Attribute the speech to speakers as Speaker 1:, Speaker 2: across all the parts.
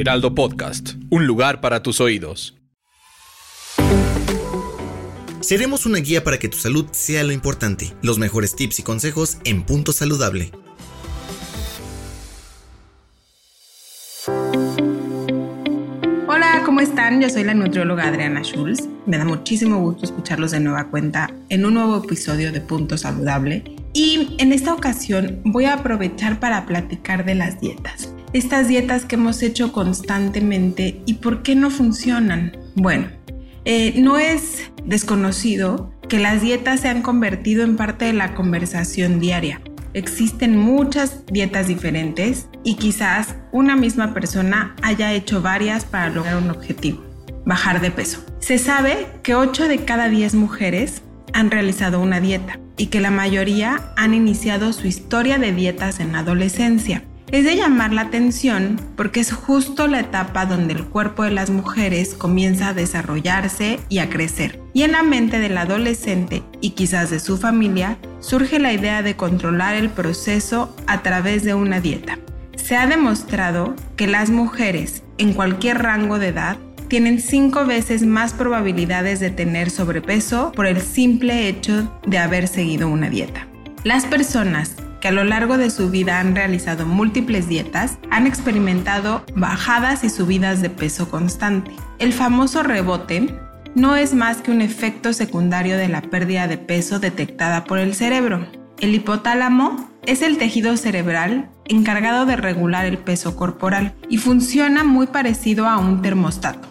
Speaker 1: Heraldo Podcast, un lugar para tus oídos.
Speaker 2: Seremos una guía para que tu salud sea lo importante. Los mejores tips y consejos en Punto Saludable.
Speaker 3: Hola, ¿cómo están? Yo soy la nutrióloga Adriana Schulz. Me da muchísimo gusto escucharlos de nueva cuenta en un nuevo episodio de Punto Saludable. Y en esta ocasión voy a aprovechar para platicar de las dietas. Estas dietas que hemos hecho constantemente y por qué no funcionan. Bueno, eh, no es desconocido que las dietas se han convertido en parte de la conversación diaria. Existen muchas dietas diferentes y quizás una misma persona haya hecho varias para lograr un objetivo, bajar de peso. Se sabe que 8 de cada 10 mujeres han realizado una dieta y que la mayoría han iniciado su historia de dietas en adolescencia. Es de llamar la atención porque es justo la etapa donde el cuerpo de las mujeres comienza a desarrollarse y a crecer. Y en la mente del adolescente y quizás de su familia surge la idea de controlar el proceso a través de una dieta. Se ha demostrado que las mujeres en cualquier rango de edad tienen cinco veces más probabilidades de tener sobrepeso por el simple hecho de haber seguido una dieta. Las personas que a lo largo de su vida han realizado múltiples dietas, han experimentado bajadas y subidas de peso constante. El famoso rebote no es más que un efecto secundario de la pérdida de peso detectada por el cerebro. El hipotálamo es el tejido cerebral encargado de regular el peso corporal y funciona muy parecido a un termostato.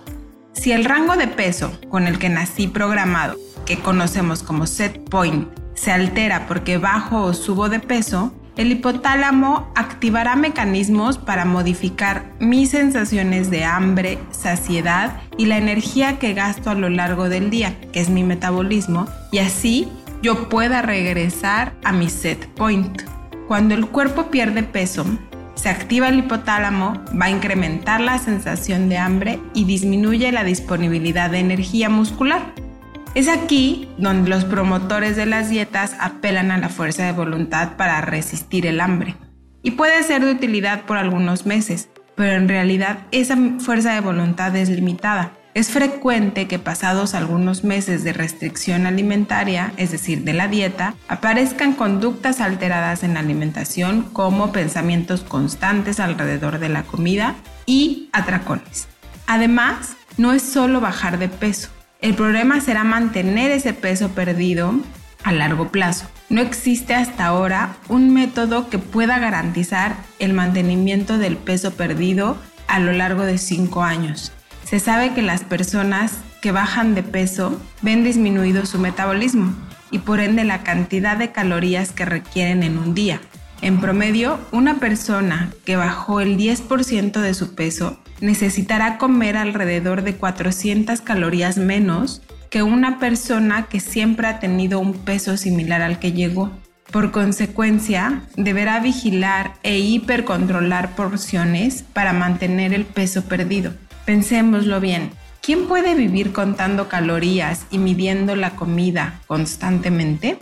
Speaker 3: Si el rango de peso con el que nací programado, que conocemos como set point, se altera porque bajo o subo de peso, el hipotálamo activará mecanismos para modificar mis sensaciones de hambre, saciedad y la energía que gasto a lo largo del día, que es mi metabolismo, y así yo pueda regresar a mi set point. Cuando el cuerpo pierde peso, se activa el hipotálamo, va a incrementar la sensación de hambre y disminuye la disponibilidad de energía muscular. Es aquí donde los promotores de las dietas apelan a la fuerza de voluntad para resistir el hambre. Y puede ser de utilidad por algunos meses, pero en realidad esa fuerza de voluntad es limitada. Es frecuente que pasados algunos meses de restricción alimentaria, es decir, de la dieta, aparezcan conductas alteradas en la alimentación como pensamientos constantes alrededor de la comida y atracones. Además, no es solo bajar de peso, el problema será mantener ese peso perdido a largo plazo. No existe hasta ahora un método que pueda garantizar el mantenimiento del peso perdido a lo largo de 5 años. Se sabe que las personas que bajan de peso ven disminuido su metabolismo y por ende la cantidad de calorías que requieren en un día. En promedio, una persona que bajó el 10% de su peso necesitará comer alrededor de 400 calorías menos que una persona que siempre ha tenido un peso similar al que llegó. Por consecuencia, deberá vigilar e hipercontrolar porciones para mantener el peso perdido. Pensémoslo bien, ¿quién puede vivir contando calorías y midiendo la comida constantemente?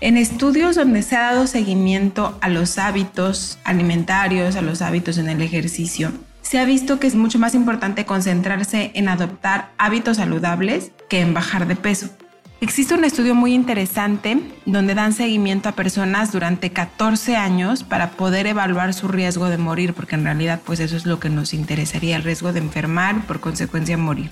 Speaker 3: En estudios donde se ha dado seguimiento a los hábitos alimentarios, a los hábitos en el ejercicio, se ha visto que es mucho más importante concentrarse en adoptar hábitos saludables que en bajar de peso. Existe un estudio muy interesante donde dan seguimiento a personas durante 14 años para poder evaluar su riesgo de morir, porque en realidad pues eso es lo que nos interesaría, el riesgo de enfermar, por consecuencia morir.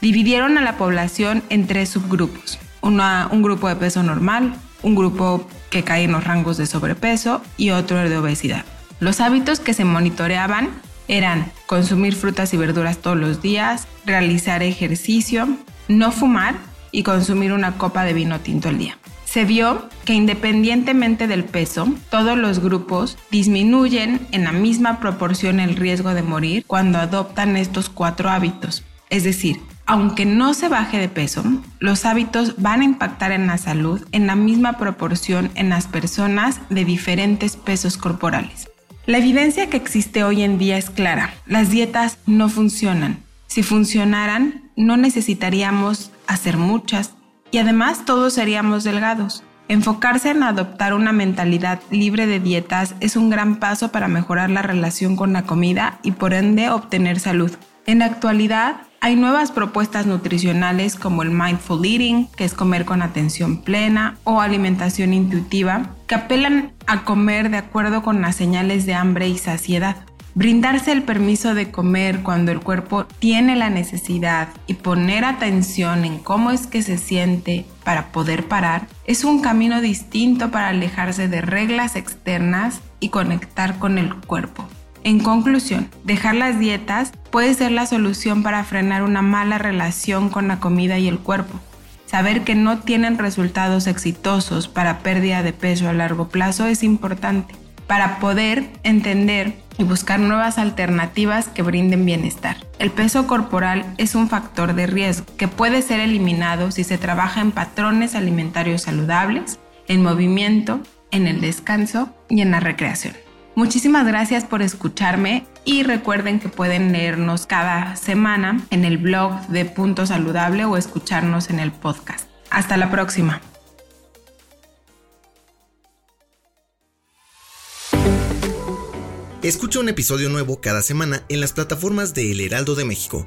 Speaker 3: Dividieron a la población en tres subgrupos, un grupo de peso normal, un grupo que cae en los rangos de sobrepeso y otro de obesidad. Los hábitos que se monitoreaban eran consumir frutas y verduras todos los días, realizar ejercicio, no fumar y consumir una copa de vino tinto al día. Se vio que independientemente del peso, todos los grupos disminuyen en la misma proporción el riesgo de morir cuando adoptan estos cuatro hábitos. Es decir, aunque no se baje de peso, los hábitos van a impactar en la salud en la misma proporción en las personas de diferentes pesos corporales. La evidencia que existe hoy en día es clara. Las dietas no funcionan. Si funcionaran, no necesitaríamos hacer muchas y además todos seríamos delgados. Enfocarse en adoptar una mentalidad libre de dietas es un gran paso para mejorar la relación con la comida y por ende obtener salud. En la actualidad, hay nuevas propuestas nutricionales como el mindful eating, que es comer con atención plena, o alimentación intuitiva, que apelan a comer de acuerdo con las señales de hambre y saciedad. Brindarse el permiso de comer cuando el cuerpo tiene la necesidad y poner atención en cómo es que se siente para poder parar es un camino distinto para alejarse de reglas externas y conectar con el cuerpo. En conclusión, dejar las dietas puede ser la solución para frenar una mala relación con la comida y el cuerpo. Saber que no tienen resultados exitosos para pérdida de peso a largo plazo es importante para poder entender y buscar nuevas alternativas que brinden bienestar. El peso corporal es un factor de riesgo que puede ser eliminado si se trabaja en patrones alimentarios saludables, en movimiento, en el descanso y en la recreación. Muchísimas gracias por escucharme y recuerden que pueden leernos cada semana en el blog de Punto Saludable o escucharnos en el podcast. Hasta la próxima.
Speaker 2: Escucha un episodio nuevo cada semana en las plataformas de El Heraldo de México.